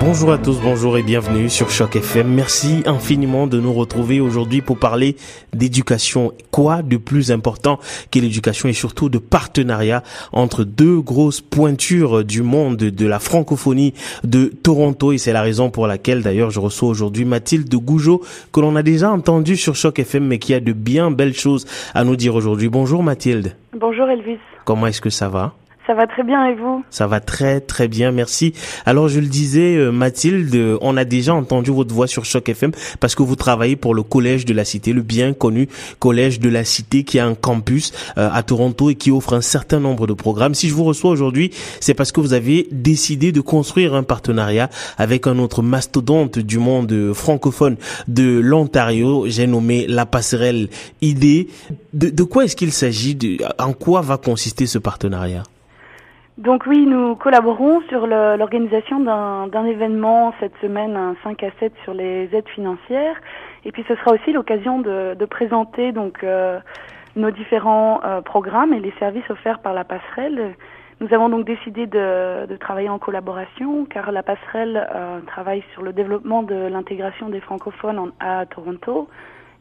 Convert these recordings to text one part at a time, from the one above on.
Bonjour à tous, bonjour et bienvenue sur Choc FM. Merci infiniment de nous retrouver aujourd'hui pour parler d'éducation. Quoi de plus important que l'éducation et surtout de partenariat entre deux grosses pointures du monde de la francophonie de Toronto? Et c'est la raison pour laquelle d'ailleurs je reçois aujourd'hui Mathilde Gougeot que l'on a déjà entendu sur Choc FM mais qui a de bien belles choses à nous dire aujourd'hui. Bonjour Mathilde. Bonjour Elvis. Comment est-ce que ça va? Ça va très bien et vous? Ça va très très bien, merci. Alors je le disais, euh, Mathilde, on a déjà entendu votre voix sur Choc FM parce que vous travaillez pour le Collège de la Cité, le bien connu Collège de la Cité qui a un campus euh, à Toronto et qui offre un certain nombre de programmes. Si je vous reçois aujourd'hui, c'est parce que vous avez décidé de construire un partenariat avec un autre mastodonte du monde francophone de l'Ontario, j'ai nommé la passerelle ID. De, de quoi est-ce qu'il s'agit? En quoi va consister ce partenariat? Donc oui, nous collaborons sur l'organisation d'un événement cette semaine, un 5 à 7 sur les aides financières. Et puis ce sera aussi l'occasion de, présenter donc euh, nos différents euh, programmes et les services offerts par la passerelle. Nous avons donc décidé de, travailler en collaboration car la passerelle euh, travaille sur le développement de l'intégration des francophones à Toronto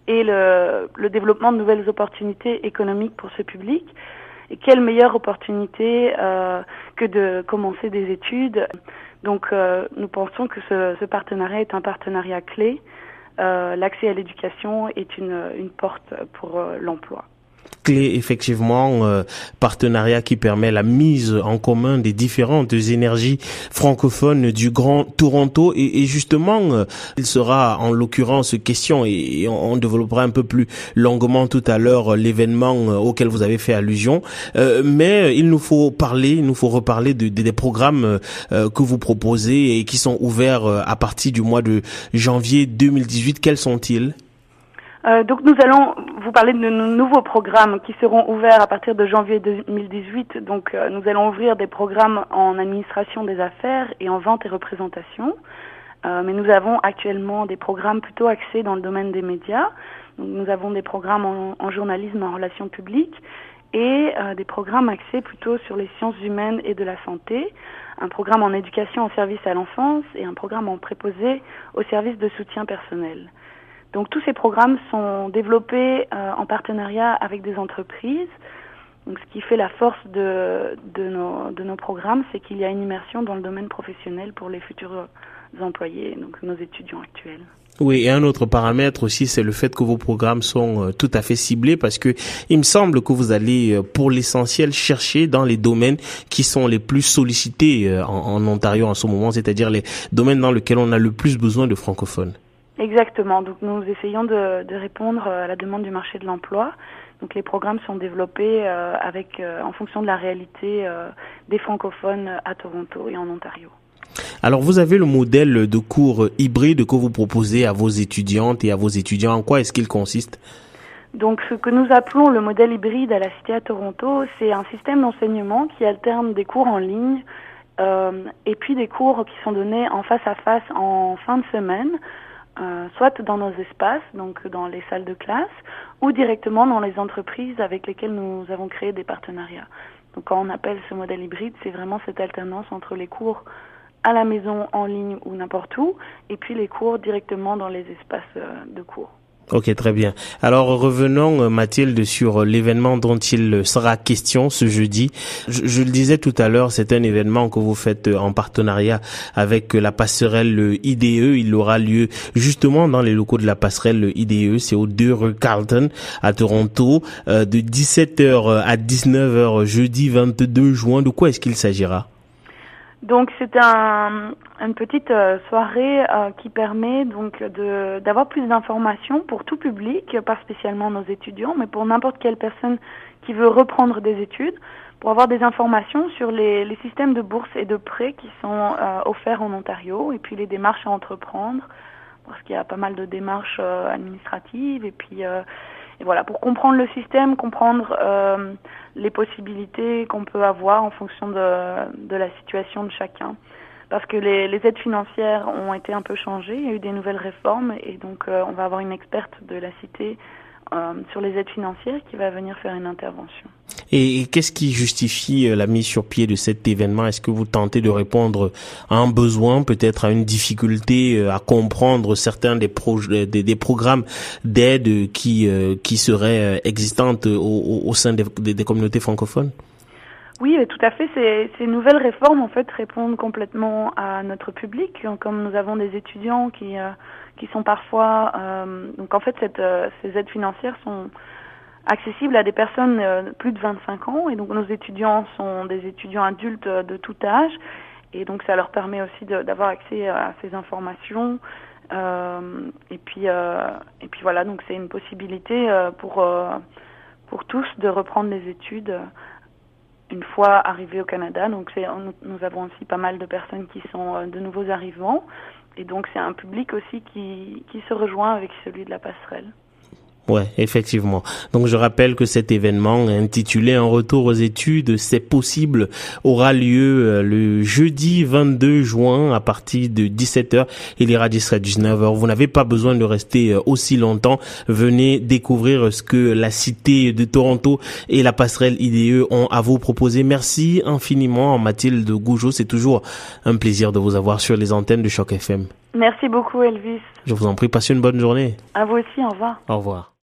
et le développement de nouvelles opportunités économiques pour ce public. Et quelle meilleure opportunité euh, que de commencer des études. Donc euh, nous pensons que ce, ce, partenariat est un partenariat clé. Euh, L'accès à l'éducation est une, une porte pour l'emploi clé effectivement euh, partenariat qui permet la mise en commun des différentes énergies francophones du Grand Toronto. Et, et justement euh, il sera en l'occurrence question et, on, on, développera un peu plus longuement tout à l'heure l'événement euh, auquel vous avez fait allusion. Euh, mais il nous faut parler il nous faut reparler de, des programmes que vous proposez et qui sont ouverts à partir du mois de janvier 2018 quels sont-ils? Euh, donc nous allons vous parler de nos nouveaux programmes qui seront ouverts à partir de janvier 2018. Donc euh, nous allons ouvrir des programmes en administration des affaires et en vente et représentation. Euh, mais nous avons actuellement des programmes plutôt axés dans le domaine des médias. Nous avons des programmes en, journalisme en relations publiques et des programmes axés plutôt sur les sciences humaines et de la santé, un programme en éducation en service à l'enfance et un programme en préposé au service de soutien personnel. Donc tous ces programmes sont développés euh, en partenariat avec des entreprises. Donc, ce qui fait la force de, de, nos, de nos programmes, c'est qu'il y a une immersion dans le domaine professionnel pour les futurs employés, donc nos étudiants actuels. Oui, et un autre paramètre aussi, c'est le fait que vos programmes sont euh, tout à fait ciblés parce que il me semble que vous allez, euh, pour l'essentiel, chercher dans les domaines qui sont les plus sollicités euh, en, en Ontario en ce moment, c'est-à-dire les domaines dans lesquels on a le plus besoin de francophones. Exactement. Donc nous essayons de, de, répondre à la demande du marché de l'emploi. Donc les programmes sont développés euh, avec, euh, en fonction de la réalité euh, des francophones à Toronto et en Ontario. Alors vous avez le modèle de cours hybride que vous proposez à vos étudiantes et à vos étudiants. En quoi est-ce qu'il consiste? Donc, ce que nous appelons le modèle hybride à la Cité à Toronto, c'est un système d'enseignement qui alterne des cours en ligne euh, et puis des cours qui sont donnés en face à face en fin de semaine euh, soit dans nos espaces, donc dans les salles de classe, ou directement dans les entreprises avec lesquelles nous avons créé des partenariats. Donc quand on appelle ce modèle hybride, c'est vraiment cette alternance entre les cours à la maison, en ligne ou n'importe où, et puis les cours directement dans les espaces euh, de cours. Ok, très bien. Alors revenons, euh, Mathilde, sur euh, l'événement dont il sera question ce jeudi. Je, je le disais tout à l'heure, c'est un événement que vous faites euh, en partenariat avec la passerelle IDE. Il aura lieu justement dans les locaux de la passerelle IDE. C'est au 2 rue Carlton à Toronto, de 17h à 19h jeudi 22 juin. De quoi est-ce qu'il s'agira? Donc c'est un, une petite euh, soirée euh, qui permet donc de d'avoir plus d'informations pour tout public, pas spécialement nos étudiants, mais pour n'importe quelle personne qui veut reprendre des études, pour avoir des informations sur les, les systèmes de bourse et de prêts qui sont euh, offerts en Ontario et puis les démarches à entreprendre, parce qu'il y a pas mal de démarches euh, administratives et puis euh, et voilà, pour comprendre le système, comprendre euh, les possibilités qu'on peut avoir en fonction de, de, la situation de chacun. Parce que les, aides financières ont été un peu changées, il y a eu des nouvelles réformes et donc euh, on va avoir une experte de la cité sur les aides financières qui va venir faire une intervention. Et, qu'est-ce qui justifie la mise sur pied de cet événement? Est-ce que vous tentez de répondre à un besoin, peut-être à une difficulté à comprendre certains des, programmes d'aide qui qui seraient existantes au, sein des communautés francophones? Oui, tout à fait. Ces, ces, nouvelles réformes, en fait, répondent complètement à notre public. Comme nous avons des étudiants qui euh, qui sont parfois, euh, donc en fait, cette, euh, ces aides financières sont accessibles à des personnes plus de 25 ans, et donc nos étudiants sont des étudiants adultes de tout âge, et donc ça leur permet aussi d'avoir accès à ces informations. et puis et puis voilà, donc c'est une possibilité pour pour tous de reprendre les études une fois arrivés au Canada. Donc nous avons aussi pas mal de personnes qui sont euh, de nouveaux arrivants. Et donc c'est un public aussi qui se rejoint avec celui de la passerelle. Ouais, effectivement. Donc je rappelle que cet événement intitulé Un retour aux études, c'est possible, aura lieu euh, le jeudi 22 juin à partir de 17h. Il ira jusqu'à 19h. Vous n'avez pas besoin de rester euh, aussi longtemps. Venez découvrir ce que la cité de Toronto et la passerelle IDE ont à vous proposer. Merci infiniment Mathilde Gougeot. C'est toujours un plaisir de vous avoir sur les antennes de Choc FM. Merci beaucoup Elvis. Je vous en prie, passez une bonne journée. À vous aussi, au revoir. Au revoir.